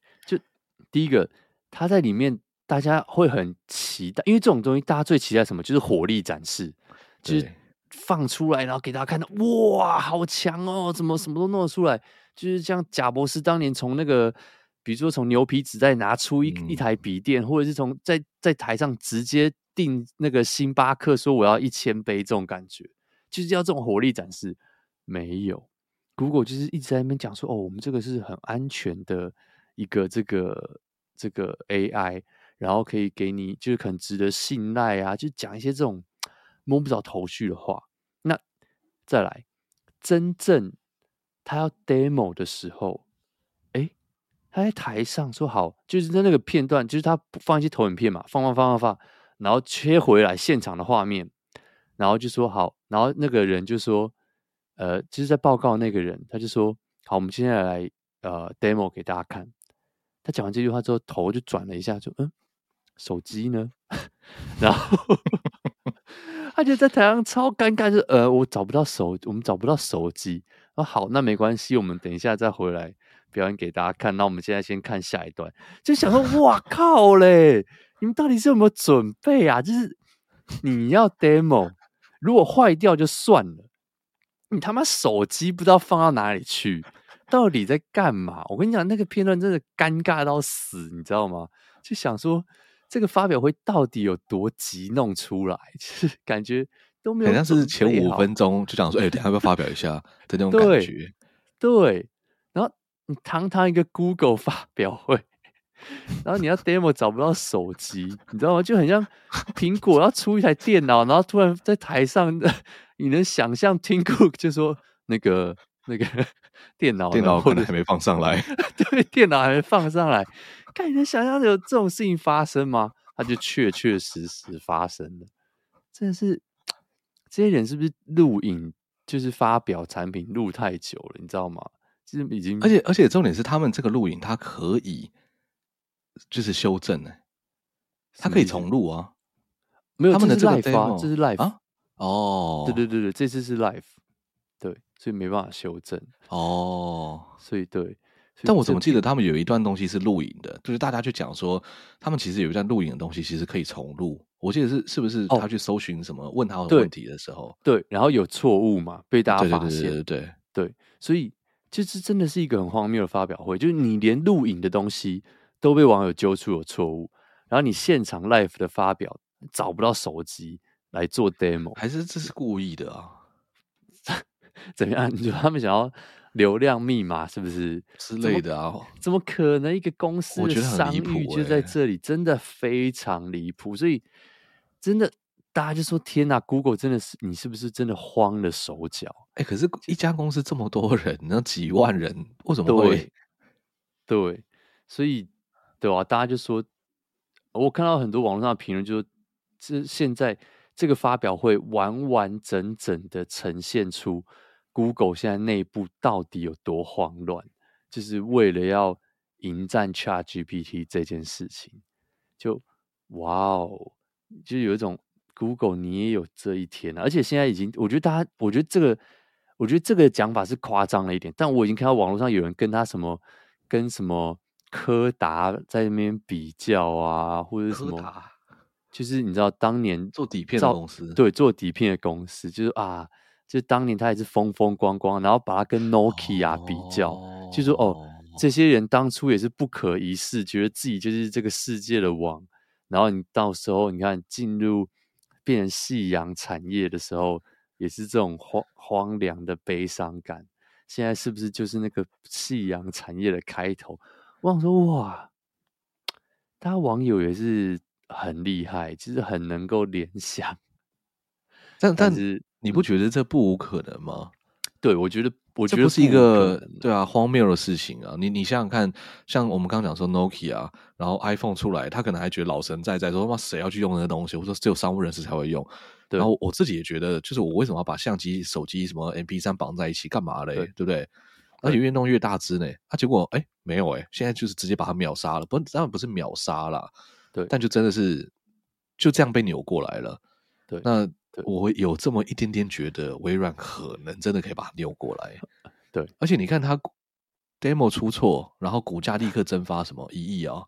第一个，他在里面，大家会很期待，因为这种东西大家最期待什么？就是火力展示，就是放出来，然后给大家看到，哇，好强哦，怎么什么都弄得出来？就是像贾博士当年从那个。比如说，从牛皮纸袋拿出一一台笔电，嗯、或者是从在在台上直接订那个星巴克，说我要一千杯这种感觉，就是要这种火力展示。没有，Google 就是一直在那边讲说，哦，我们这个是很安全的一个这个这个 AI，然后可以给你就是很值得信赖啊，就讲一些这种摸不着头绪的话。那再来，真正他要 demo 的时候。他在台上说好，就是在那个片段，就是他放一些投影片嘛，放放放放放，然后切回来现场的画面，然后就说好，然后那个人就说，呃，就是在报告那个人，他就说好，我们现在来呃 demo 给大家看。他讲完这句话之后，头就转了一下，就嗯，手机呢？然后他就在台上超尴尬，就呃，我找不到手，我们找不到手机。啊，好，那没关系，我们等一下再回来。表演给大家看，那我们现在先看下一段，就想说，哇靠嘞！你们到底是有没有准备啊？就是你要 demo，如果坏掉就算了，你他妈手机不知道放到哪里去，到底在干嘛？我跟你讲，那个片段真的尴尬到死，你知道吗？就想说，这个发表会到底有多急弄出来，就是感觉都没有，好像是前五分钟就想说，哎、欸，等下要不要发表一下 的那种感觉，对。对你堂堂一个 Google 发表会，然后你要 demo 找不到手机，你知道吗？就很像苹果要出一台电脑，然后突然在台上，你能想象 Tim Cook 就说那个那个电脑电脑可能还没放上来，对，电脑还没放上来，看你能想象有这种事情发生吗？它就确确实实发生了，真的是这些人是不是录影就是发表产品录太久了，你知道吗？其实已经，而且而且重点是，他们这个录影它可以就是修正呢，它可以重录啊。没有，他们的这个 live 这是 live 啊。哦，对对对对，这次是 live，对，所以没办法修正。哦，所以对，但我怎么记得他们有一段东西是录影的，就是大家去讲说，他们其实有一段录影的东西，其实可以重录。我记得是是不是他去搜寻什么，问他的问题的时候，对，然后有错误嘛，被大家发现，对对对对对对，对，所以。就是真的是一个很荒谬的发表会，就是你连录影的东西都被网友揪出有错误，然后你现场 live 的发表找不到手机来做 demo，还是这是故意的啊？怎么样？你觉得他们想要流量密码是不是之类的啊？怎么可能一个公司的商誉就在这里？欸、真的非常离谱，所以真的。大家就说：“天哪，Google 真的是你是不是真的慌了手脚？哎、欸，可是一家公司这么多人，那几万人，为什么会对？对，所以对吧、啊？大家就说，我看到很多网络上的评论，就说这现在这个发表会完完整整的呈现出 Google 现在内部到底有多慌乱，就是为了要迎战 ChatGPT 这件事情，就哇哦，就有一种。” Google，你也有这一天啊！而且现在已经，我觉得大家，我觉得这个，我觉得这个讲法是夸张了一点。但我已经看到网络上有人跟他什么，跟什么柯达在那边比较啊，或者什么，就是你知道，当年做底片的公司，对，做底片的公司，就是啊，就当年他也是风风光光，然后把他跟 Nokia 比较，哦、就说哦，这些人当初也是不可一世，觉得自己就是这个世界的王，然后你到时候你看进入。变成夕阳产业的时候，也是这种荒荒凉的悲伤感。现在是不是就是那个夕阳产业的开头？我想说，哇，大家网友也是很厉害，其实很能够联想。但但是你不觉得这不无可能吗？对，我觉得。我觉得是一个对啊荒谬的事情啊！你你想想看，像我们刚刚讲说 Nokia，然后 iPhone 出来，他可能还觉得老神在在，说他妈谁要去用那个东西？我说只有商务人士才会用。然后我自己也觉得，就是我为什么要把相机、手机什么 MP 三绑在一起干嘛嘞？对，对不对？而且越弄越大只呢，啊，结果哎没有哎，现在就是直接把它秒杀了，不当然不是秒杀啦，对，但就真的是就这样被扭过来了。对，那。我有这么一点点觉得，微软可能真的可以把它扭过来。对，而且你看它 demo 出错，然后股价立刻蒸发什么一亿啊，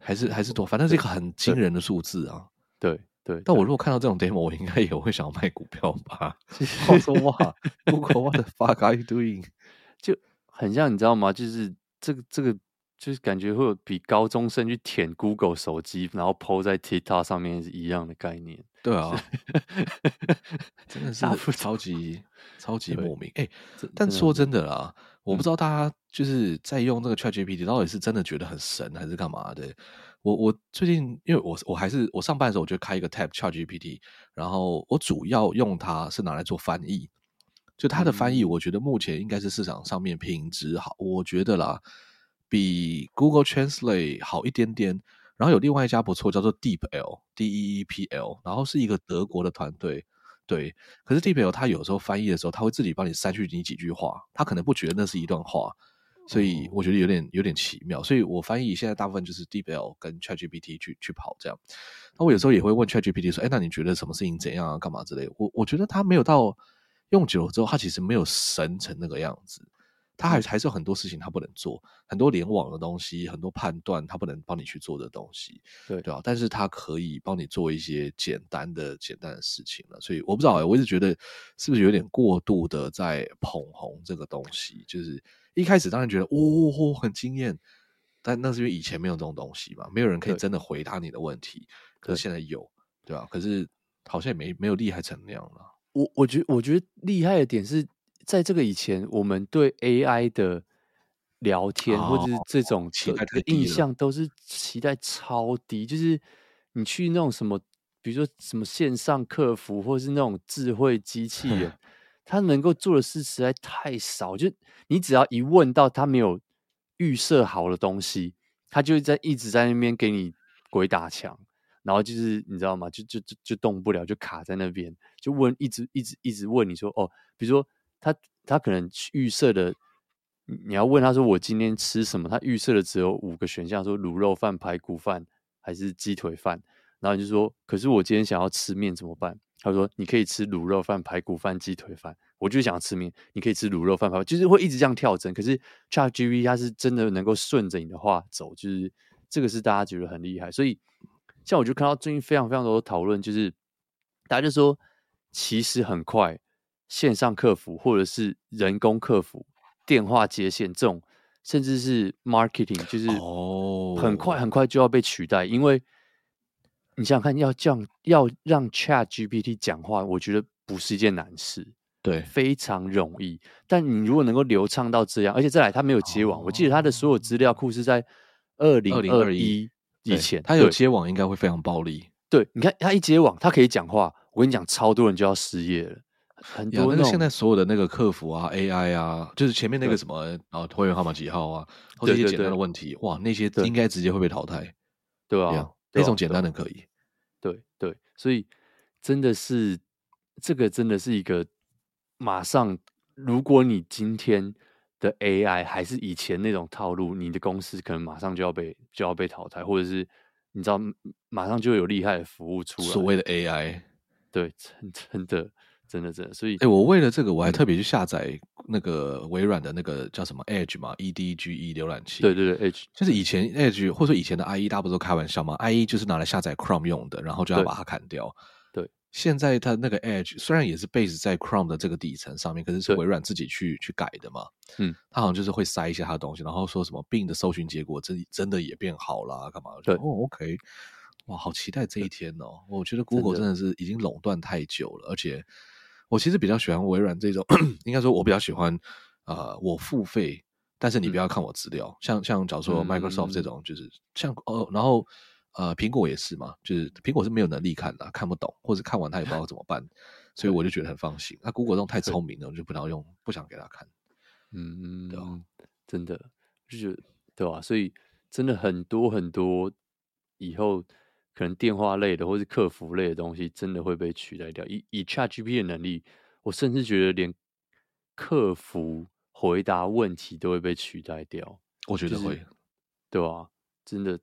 还是还是多，反正是一个很惊人的数字啊。对对，但我如果看到这种 demo，我应该也会想要卖股票吧。我说哇，Google，what the fuck are you doing？就很像你知道吗？就是这个这个。就是感觉会有比高中生去舔 Google 手机，然后 po 在 TikTok 上面是一样的概念。对啊，真的 是超级 超级莫名。哎、欸，但说真的啦，我不知道大家就是在用这个 ChatGPT，到底是真的觉得很神，还是干嘛的？我我最近因为我我还是我上班的时候，我就开一个 Tab ChatGPT，然后我主要用它是拿来做翻译。就它的翻译，我觉得目前应该是市场上面品质好，我觉得啦。比 Google Translate 好一点点，然后有另外一家不错，叫做 DeepL，D E E P L，然后是一个德国的团队，对。可是 DeepL 它有时候翻译的时候，它会自己帮你删去你几句话，它可能不觉得那是一段话，所以我觉得有点有点奇妙。所以我翻译现在大部分就是 DeepL 跟 ChatGPT 去去跑这样。那我有时候也会问 ChatGPT 说，哎，那你觉得什么事情怎样啊？干嘛之类的？我我觉得它没有到用久了之后，它其实没有神成那个样子。它还还是有很多事情他不能做，很多联网的东西，很多判断他不能帮你去做的东西，对对啊，但是他可以帮你做一些简单的简单的事情了。所以我不知道，我一直觉得是不是有点过度的在捧红这个东西。就是一开始当然觉得哦，哦很惊艳，但那是因为以前没有这种东西嘛，没有人可以真的回答你的问题。可是现在有，对吧？可是好像也没没有厉害成那样了。我我觉得我觉得厉害的点是。在这个以前，我们对 AI 的聊天或者是这种期待的印象都是期待超低，就是你去那种什么，比如说什么线上客服，或是那种智慧机器人，它能够做的事实在太少。就你只要一问到它没有预设好的东西，它就在一直在那边给你鬼打墙，然后就是你知道吗？就就就就动不了，就卡在那边，就问一直一直一直问你说哦，比如说。他他可能预设的，你要问他说我今天吃什么？他预设的只有五个选项，说卤肉饭、排骨饭还是鸡腿饭。然后你就说，可是我今天想要吃面怎么办？他说你可以吃卤肉饭、排骨饭、鸡腿饭。我就想要吃面，你可以吃卤肉饭、排骨，就是会一直这样跳针。可是 ChatGPT 它是真的能够顺着你的话走，就是这个是大家觉得很厉害。所以像我就看到最近非常非常多的讨论，就是大家就说其实很快。线上客服或者是人工客服电话接线这种，甚至是 marketing，就是哦很快很快就要被取代，因为你想想看，要这样要让 Chat GPT 讲话，我觉得不是一件难事，对，非常容易。但你如果能够流畅到这样，而且再来，它没有接网，我记得它的所有资料库是在二零二一以前，它有接网，应该会非常暴力。对，你看它一接网，它可以讲话，我跟你讲，超多人就要失业了。很多那个现在所有的那个客服啊，AI 啊，就是前面那个什么啊，会员号码几号啊，或者一些简单的问题，哇，那些应该直接会被淘汰，对啊，那种简单的可以，对对，所以真的是这个真的是一个马上，如果你今天的 AI 还是以前那种套路，你的公司可能马上就要被就要被淘汰，或者是你知道马上就有厉害的服务出来，所谓的 AI，对，真真的。真的真的，所以哎、欸，我为了这个，我还特别去下载那个微软的那个叫什么 Edge 嘛，E D G E 浏览器。对对对，Edge 就是以前 Edge 或者说以前的 IE，大家不是都开玩笑吗？IE 就是拿来下载 Chrome 用的，然后就要把它砍掉。对，对现在它那个 Edge 虽然也是 base 在 Chrome 的这个底层上面，可是是微软自己去去改的嘛。嗯，它好像就是会塞一些它的东西，然后说什么 Bing 的搜寻结果真真的也变好了，干嘛？对，哦，OK，哇，好期待这一天哦！我觉得 Google 真的是已经垄断太久了，而且。我其实比较喜欢微软这种，应该说，我比较喜欢，呃，我付费，但是你不要看我资料。嗯、像像假如说 Microsoft 这种，就是、嗯、像哦，然后呃，苹果也是嘛，就是苹果是没有能力看的，看不懂，或者看完他也不知道怎么办，所以我就觉得很放心。那 Google 这种太聪明了，我就不要用，不想给他看。嗯，对吧？真的就是对吧？所以真的很多很多以后。可能电话类的或是客服类的东西，真的会被取代掉。以以 ChatGPT 的能力，我甚至觉得连客服回答问题都会被取代掉。我觉得会，就是、对吧？真的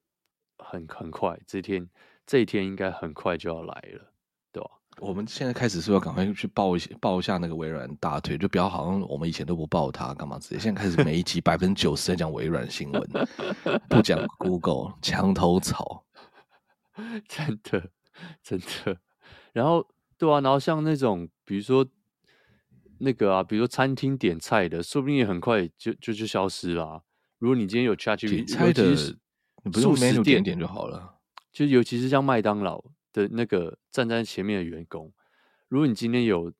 很很快，这天这一天应该很快就要来了，对吧？我们现在开始是要赶快去抱一些抱一下那个微软大腿，就不要好像我们以前都不抱它干嘛之类。现在开始每一集百分之九十在讲微软新闻，不讲 Google，墙头草。真的，真的，然后对啊，然后像那种，比如说那个啊，比如说餐厅点菜的，说不定也很快就就就消失了啊。如果你今天有 ChatGPT 菜的，你不用 menu 点点就好了。就尤其是像麦当劳的那个站在前面的员工，如果你今天有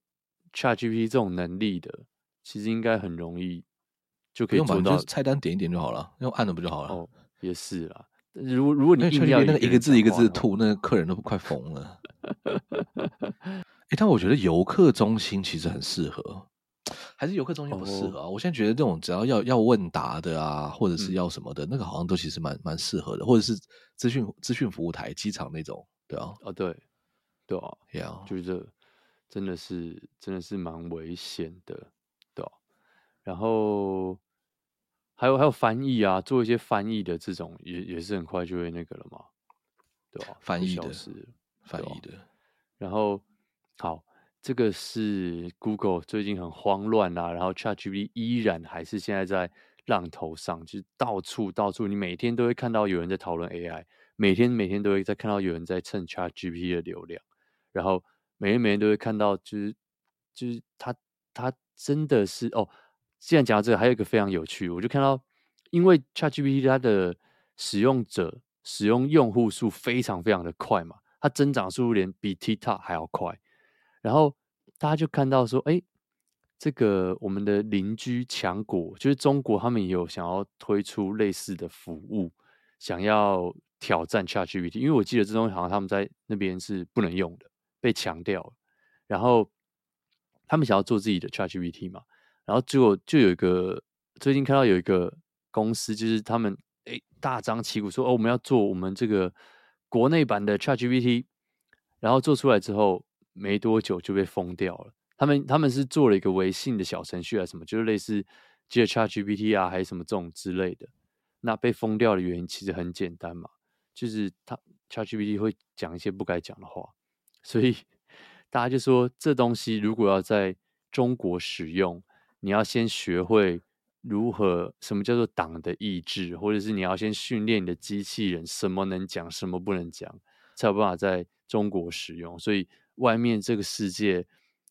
ChatGPT 这种能力的，其实应该很容易就可以做到，菜单点一点就好了，用按的不就好了？哦，也是啦。如如果你硬要那个一个字一个字吐，那个客人都快疯了。哎、欸，但我觉得游客中心其实很适合，还是游客中心不适合啊？我现在觉得这种只要要要问答的啊，或者是要什么的，那个好像都其实蛮蛮适合的，或者是资讯资讯服务台、机场那种，对啊，哦对，对啊，Yeah. 就是这真的是真的是蛮危险的，对啊，然后。还有还有翻译啊，做一些翻译的这种也也是很快就会那个了嘛，对吧？翻译的，翻译的。然后好，这个是 Google 最近很慌乱啊，然后 ChatGPT 依然还是现在在浪头上，就是到处到处，你每天都会看到有人在讨论 AI，每天每天都会在看到有人在蹭 ChatGPT 的流量，然后每天每天都会看到，就是就是他他真的是哦。既然讲到这个，还有一个非常有趣，我就看到，因为 ChatGPT 它的使用者使用用户数非常非常的快嘛，它增长速度连比 TikTok 还要快，然后大家就看到说，哎，这个我们的邻居强国就是中国，他们也有想要推出类似的服务，想要挑战 ChatGPT，因为我记得这东西好像他们在那边是不能用的，被强调了，然后他们想要做自己的 ChatGPT 嘛。然后结果就有一个最近看到有一个公司，就是他们诶大张旗鼓说哦，我们要做我们这个国内版的 ChatGPT，然后做出来之后没多久就被封掉了。他们他们是做了一个微信的小程序啊什么，就是类似接 ChatGPT 啊还是什么这种之类的。那被封掉的原因其实很简单嘛，就是他 ChatGPT 会讲一些不该讲的话，所以 大家就说这东西如果要在中国使用。你要先学会如何，什么叫做党的意志，或者是你要先训练你的机器人，什么能讲，什么不能讲，才有办法在中国使用。所以外面这个世界，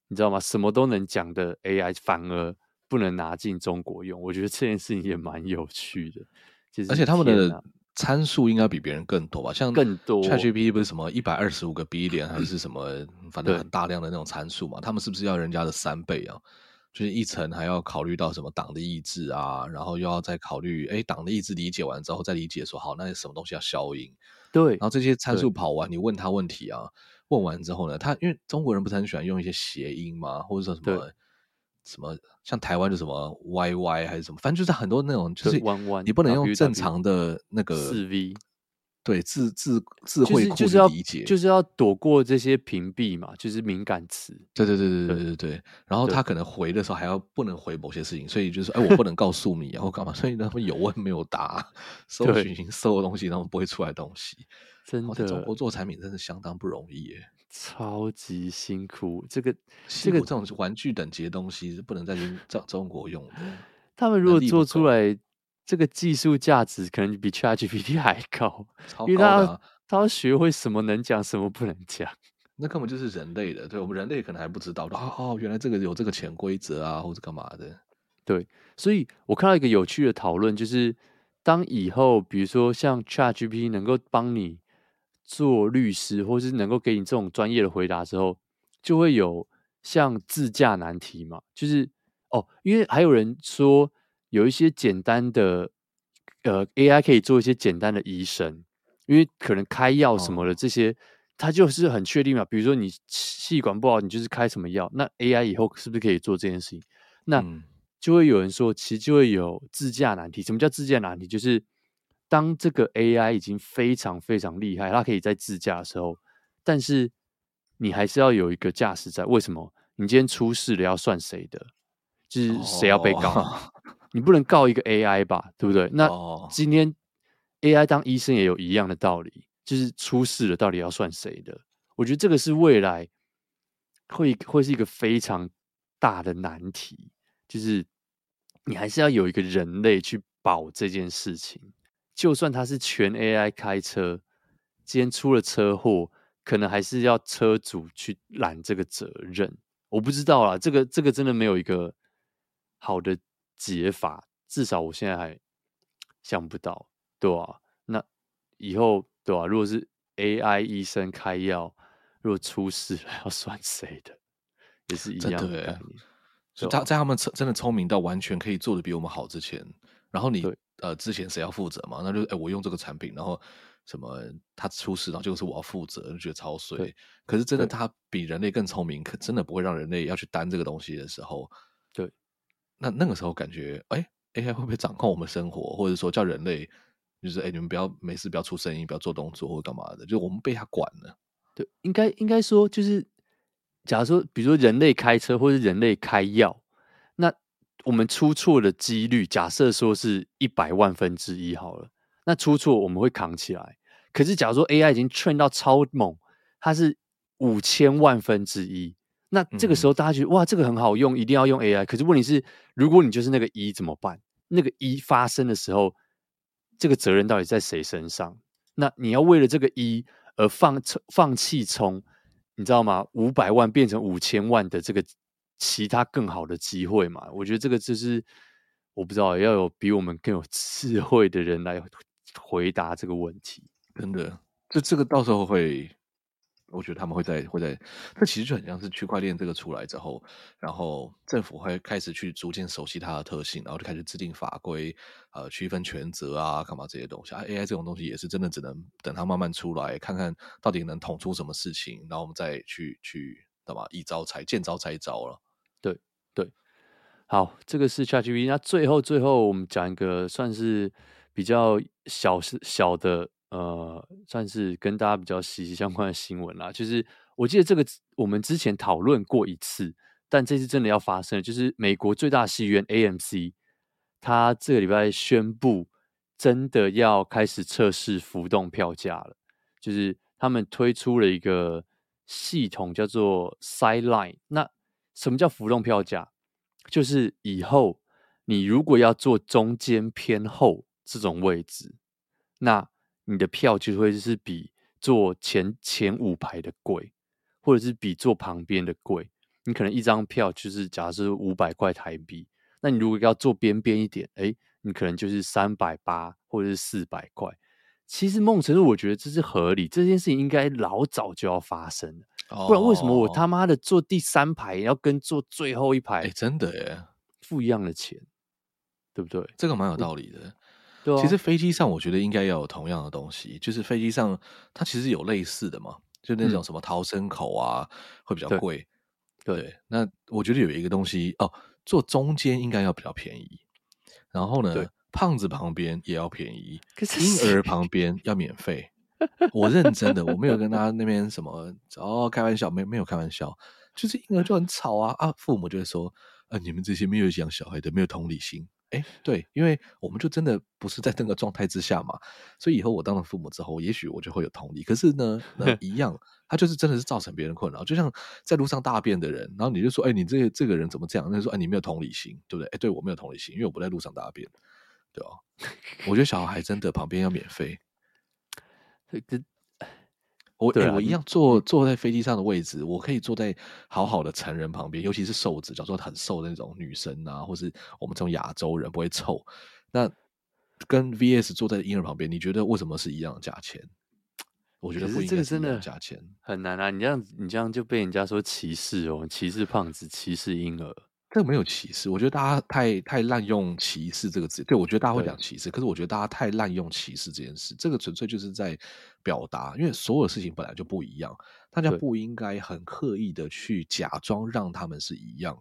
你知道吗？什么都能讲的 AI 反而不能拿进中国用。我觉得这件事情也蛮有趣的，其实、而且他们的参数应该比别人更多吧？像更多 ChatGPT 不是什么一百二十五个 billion 还是什么，反正很大量的那种参数嘛？他们是不是要人家的三倍啊？就是一层还要考虑到什么党的意志啊，然后又要再考虑，哎，党的意志理解完之后再理解说好，那什么东西要消音？对，然后这些参数跑完，你问他问题啊，问完之后呢，他因为中国人不是很喜欢用一些谐音嘛，或者说什么什么，像台湾就什么 YY 还是什么，反正就是很多那种，就是你不能用正常的那个四 V。对，智智智慧库就是要理解，就是要躲过这些屏蔽嘛，就是敏感词。对对对对对对对。然后他可能回的时候还要不能回某些事情，所以就是说，哎，我不能告诉你，然后干嘛？所以他们有问没有答，搜寻搜的东西，他们不会出来东西。真的，中国做产品真的相当不容易耶，超级辛苦。这个这个这种玩具等级的东西是不能在中中国用的。他们如果做出来。这个技术价值可能比 ChatGPT 还高，超高啊，因为他要他要学会什么能讲，什么不能讲。那根本就是人类的，对我们人类可能还不知道哦哦，原来这个有这个潜规则啊，或者干嘛的。对，所以我看到一个有趣的讨论，就是当以后比如说像 ChatGPT 能够帮你做律师，或是能够给你这种专业的回答之后，就会有像自驾难题嘛，就是哦，因为还有人说。有一些简单的，呃，AI 可以做一些简单的医生，因为可能开药什么的这些，它、哦、就是很确定嘛。比如说你气管不好，你就是开什么药，那 AI 以后是不是可以做这件事情？那就会有人说，其实就会有自驾难题。什么叫自驾难题？就是当这个 AI 已经非常非常厉害，它可以在自驾的时候，但是你还是要有一个驾驶在。为什么？你今天出事了，要算谁的？就是谁要被告？哦你不能告一个 AI 吧，对不对？那今天 AI 当医生也有一样的道理，就是出事了，到底要算谁的？我觉得这个是未来会会是一个非常大的难题，就是你还是要有一个人类去保这件事情。就算他是全 AI 开车，今天出了车祸，可能还是要车主去揽这个责任。我不知道啦，这个这个真的没有一个好的。解法，至少我现在还想不到，对吧、啊？那以后对吧、啊？如果是 AI 医生开药，如果出事了要算谁的，也是一样的他在他们真的聪明到完全可以做的比我们好之前，然后你呃之前谁要负责嘛？那就哎、欸、我用这个产品，然后什么他出事，然后就是我要负责，就觉得超衰。可是真的他比人类更聪明，可真的不会让人类要去担这个东西的时候，对。那那个时候感觉，哎，AI 会不会掌控我们生活，或者说叫人类，就是哎，你们不要没事不要出声音，不要做动作或干嘛的，就我们被他管了。对，应该应该说就是，假如说，比如说人类开车或者人类开药，那我们出错的几率，假设说是一百万分之一好了，那出错我们会扛起来。可是假如说 AI 已经 train 到超猛，它是五千万分之一。那这个时候大家觉得哇，这个很好用，一定要用 AI。可是问题是，如果你就是那个一怎么办？那个一发生的时候，这个责任到底在谁身上？那你要为了这个一而放放弃从你知道吗？五百万变成五千万的这个其他更好的机会嘛？我觉得这个就是我不知道，要有比我们更有智慧的人来回答这个问题。真的，这这个到时候会。我觉得他们会在会在，这其实就很像是区块链这个出来之后，然后政府会开始去逐渐熟悉它的特性，然后就开始制定法规，呃，区分权责啊，干嘛这些东西啊，AI 这种东西也是真的只能等它慢慢出来，看看到底能捅出什么事情，然后我们再去去干嘛一招才见招拆招了。对对，好，这个是 ChatGPT。那最后最后我们讲一个算是比较小是小的。呃，算是跟大家比较息息相关的新闻啦。就是我记得这个我们之前讨论过一次，但这次真的要发生，就是美国最大戏院 AMC，它这个礼拜宣布真的要开始测试浮动票价了。就是他们推出了一个系统叫做 Sideline。那什么叫浮动票价？就是以后你如果要坐中间偏后这种位置，那你的票就会是比坐前前五排的贵，或者是比坐旁边的贵。你可能一张票就是假设五百块台币，那你如果要坐边边一点，哎，你可能就是三百八或者是四百块。其实某种程度，我觉得这是合理，这件事情应该老早就要发生了，哦、不然为什么我他妈的坐第三排要跟坐最后一排？哎，真的耶，付一样的钱，对不对？这个蛮有道理的。对、啊，其实飞机上我觉得应该要有同样的东西，就是飞机上它其实有类似的嘛，就那种什么逃生口啊，嗯、会比较贵。对，对，那我觉得有一个东西哦，坐中间应该要比较便宜。然后呢，胖子旁边也要便宜，可是婴儿旁边要免费。我认真的，我没有跟他那边什么哦开玩笑，没没有开玩笑，就是婴儿就很吵啊啊，父母就会说，啊你们这些没有养小孩的，没有同理心。哎，对，因为我们就真的不是在那个状态之下嘛，所以以后我当了父母之后，也许我就会有同理。可是呢，那 一样，他就是真的是造成别人困扰。就像在路上大便的人，然后你就说，哎，你这个这个人怎么这样？那就说，哎，你没有同理心，对不对？哎，对我没有同理心，因为我不在路上大便，对吧？我觉得小孩真的旁边要免费。我对、啊欸、我一样坐坐在飞机上的位置，我可以坐在好好的成人旁边，尤其是瘦子，假如说很瘦的那种女生啊，或是我们这种亚洲人不会臭。那跟 VS 坐在婴儿旁边，你觉得为什么是一样的价钱？我觉得不应该是一样的价钱，很难啊！你这样你这样就被人家说歧视哦，歧视胖子，歧视婴儿。这个没有歧视，我觉得大家太太滥用歧视这个字。对，我觉得大家会讲歧视，可是我觉得大家太滥用歧视这件事。这个纯粹就是在表达，因为所有事情本来就不一样，大家不应该很刻意的去假装让他们是一样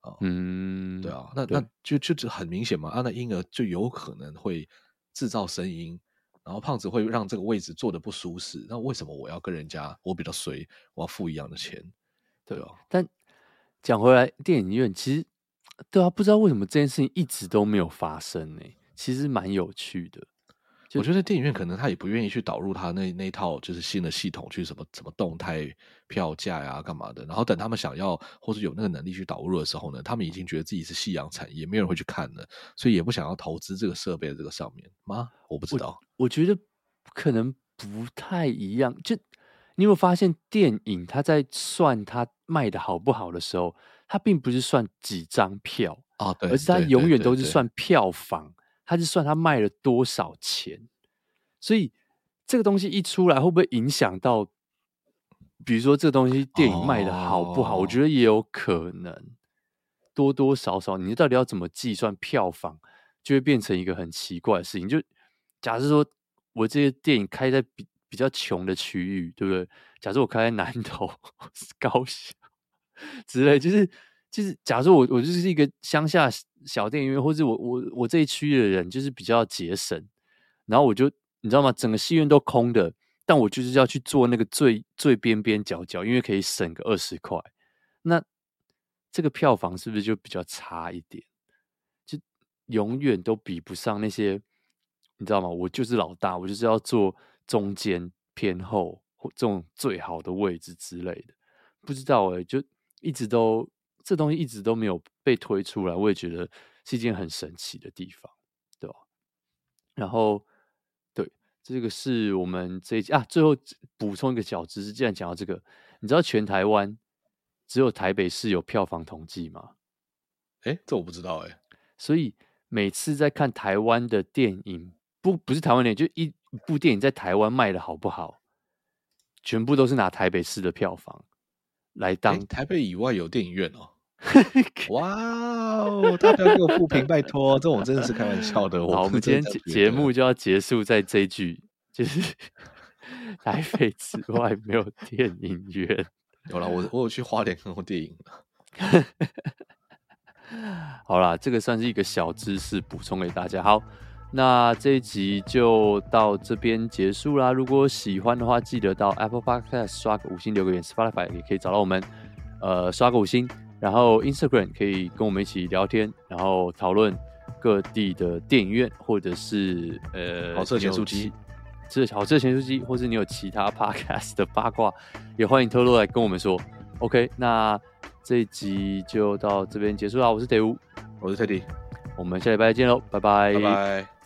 啊。嗯，对啊，那那就就很明显嘛。啊，那婴儿就有可能会制造声音，然后胖子会让这个位置坐得不舒适。那为什么我要跟人家我比较衰，我要付一样的钱？对啊，但。讲回来，电影院其实对啊，不知道为什么这件事情一直都没有发生呢？其实蛮有趣的。我觉得电影院可能他也不愿意去导入他那那套就是新的系统，去什么什么动态票价呀、啊、干嘛的。然后等他们想要或者有那个能力去导入的时候呢，他们已经觉得自己是夕阳产业，没有人会去看了，所以也不想要投资这个设备的这个上面吗？我不知道。我，我觉得可能不太一样，就。你有没有发现，电影它在算它卖的好不好的时候，它并不是算几张票啊，对，而是它永远都是算票房，它是算它卖了多少钱。所以这个东西一出来，会不会影响到？比如说，这个东西电影卖的好不好？哦，我觉得也有可能，多多少少，你到底要怎么计算票房，就会变成一个很奇怪的事情。就假设说我这些电影开在比。较穷的区域，对不对？假设我开在南投、高雄之类，就是就是，假设我我就是一个乡下小电影院，或者我我我这一区域的人就是比较节省，然后我就你知道吗？整个戏院都空的，但我就是要去做那个最最边边角角，因为可以省个二十块。那这个票房是不是就比较差一点？就永远都比不上那些，你知道吗？我就是老大，我就是要做。中间偏后或这种最好的位置之类的，不知道哎、欸，就一直都这东西一直都没有被推出来，我也觉得是一件很神奇的地方，对吧？然后，对，这个是我们这一集啊，最后补充一个小知识，既然讲到这个，你知道全台湾只有台北市有票房统计吗？哎，这我不知道哎、欸，所以每次在看台湾的电影，不不是台湾电影，就一。部电影在台湾卖的好不好，全部都是拿台北市的票房来当。台北以外有电影院哦？哇哦！大家给我负评，拜托，这种真的是开玩笑的。好，我们今天节目就要结束在这一句，就是 台北之外没有电影院。有了，我我有去花莲看过电影了。好啦，这个算是一个小知识补充给大家。好。那这一集就到这边结束啦。如果喜欢的话，记得到 Apple Podcast 刷个五星，留个言，Spotify 也可以找到我们，呃，刷个五星。然后 Instagram 可以跟我们一起聊天，然后讨论各地的电影院，或者是呃，好色咸酥鸡，这好色咸酥鸡，或是你有其他 Podcast 的八卦，也欢迎透露来跟我们说。OK，那这一集就到这边结束啦。我是德乌，我是 Teddy，我们下礼拜见喽，拜拜，拜拜。